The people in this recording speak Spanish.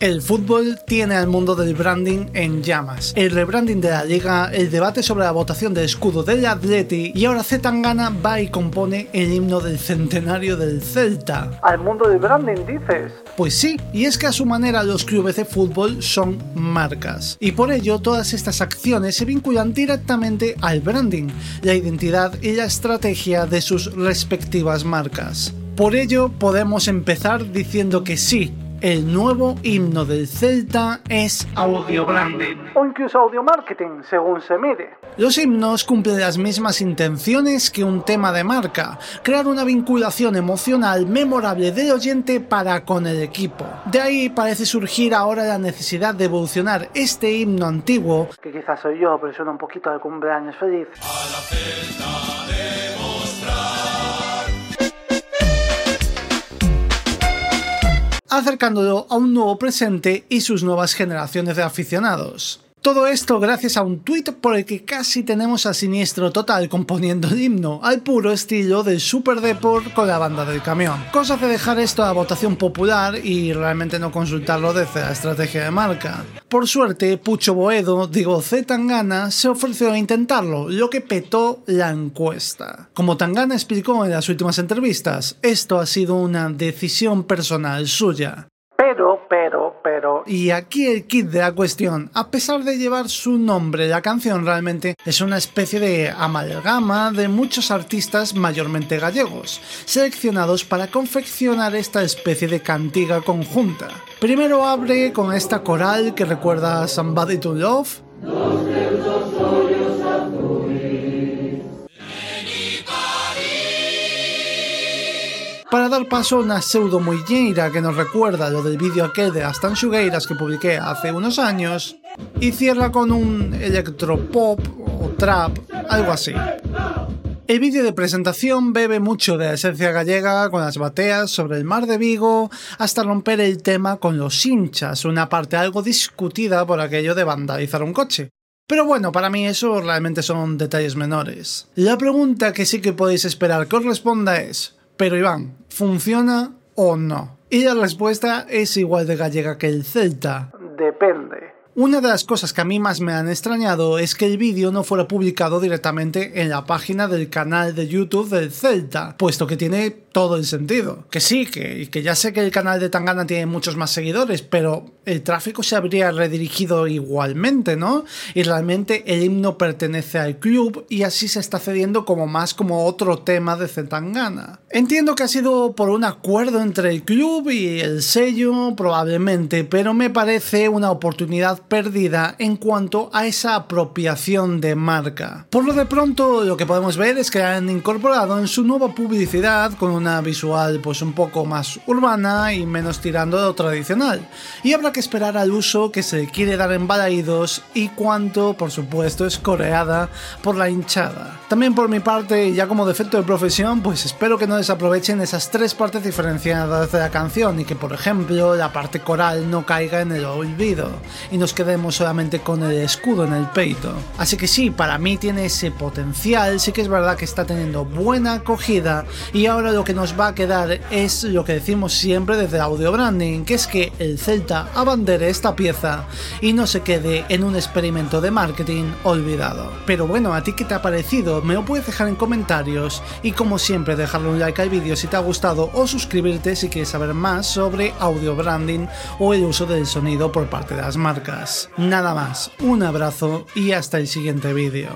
El fútbol tiene al mundo del branding en llamas. El rebranding de la liga, el debate sobre la votación del escudo del Atleti y ahora Zetangana va y compone el himno del centenario del Celta. ¿Al mundo del branding dices? Pues sí, y es que a su manera los clubes de fútbol son marcas. Y por ello todas estas acciones se vinculan directamente al branding, la identidad y la estrategia de sus respectivas marcas. Por ello podemos empezar diciendo que sí, el nuevo himno del Celta es audio branding. O incluso audio marketing, según se mire. Los himnos cumplen las mismas intenciones que un tema de marca, crear una vinculación emocional memorable del oyente para con el equipo. De ahí parece surgir ahora la necesidad de evolucionar este himno antiguo, que quizás soy yo, pero suena un poquito de cumpleaños feliz. A la Celta acercándolo a un nuevo presente y sus nuevas generaciones de aficionados. Todo esto gracias a un tuit por el que casi tenemos a Siniestro Total componiendo el himno, al puro estilo del Super Deport con la banda del camión. Cosa de dejar esto a votación popular y realmente no consultarlo desde la estrategia de marca. Por suerte, Pucho Boedo, digo Z Tangana, se ofreció a intentarlo, lo que petó la encuesta. Como Tangana explicó en las últimas entrevistas, esto ha sido una decisión personal suya. Y aquí el kit de la cuestión, a pesar de llevar su nombre, la canción realmente es una especie de amalgama de muchos artistas mayormente gallegos, seleccionados para confeccionar esta especie de cantiga conjunta. Primero abre con esta coral que recuerda a Somebody to Love. para dar paso a una pseudo muilleira que nos recuerda lo del vídeo aquel de las tanchugueiras que publiqué hace unos años y cierra con un electropop o trap, algo así. El vídeo de presentación bebe mucho de la esencia gallega con las bateas sobre el mar de Vigo hasta romper el tema con los hinchas, una parte algo discutida por aquello de vandalizar un coche. Pero bueno, para mí eso realmente son detalles menores. La pregunta que sí que podéis esperar que os responda es, pero Iván, ¿funciona o no? Y la respuesta es igual de gallega que el celta. Depende. Una de las cosas que a mí más me han extrañado es que el vídeo no fuera publicado directamente en la página del canal de YouTube del Celta, puesto que tiene todo el sentido. Que sí, que, que ya sé que el canal de Tangana tiene muchos más seguidores, pero el tráfico se habría redirigido igualmente, ¿no? Y realmente el himno pertenece al club y así se está cediendo como más como otro tema de Zetangana. Entiendo que ha sido por un acuerdo entre el club y el sello, probablemente, pero me parece una oportunidad perdida en cuanto a esa apropiación de marca. Por lo de pronto, lo que podemos ver es que han incorporado en su nueva publicidad con una visual pues un poco más urbana y menos tirando de lo tradicional. Y habrá que esperar al uso que se quiere dar en Balaídos y cuánto, por supuesto, es coreada por la hinchada. También por mi parte, ya como defecto de profesión, pues espero que no desaprovechen esas tres partes diferenciadas de la canción y que, por ejemplo, la parte coral no caiga en el olvido y nos quedemos solamente con el escudo en el peito. Así que sí, para mí tiene ese potencial, sí que es verdad que está teniendo buena acogida y ahora lo que nos va a quedar es lo que decimos siempre desde audio branding, que es que el Celta abandere esta pieza y no se quede en un experimento de marketing olvidado. Pero bueno, ¿a ti qué te ha parecido? Me lo puedes dejar en comentarios y como siempre dejarle un like al vídeo si te ha gustado o suscribirte si quieres saber más sobre audio branding o el uso del sonido por parte de las marcas. Nada más, un abrazo y hasta el siguiente vídeo.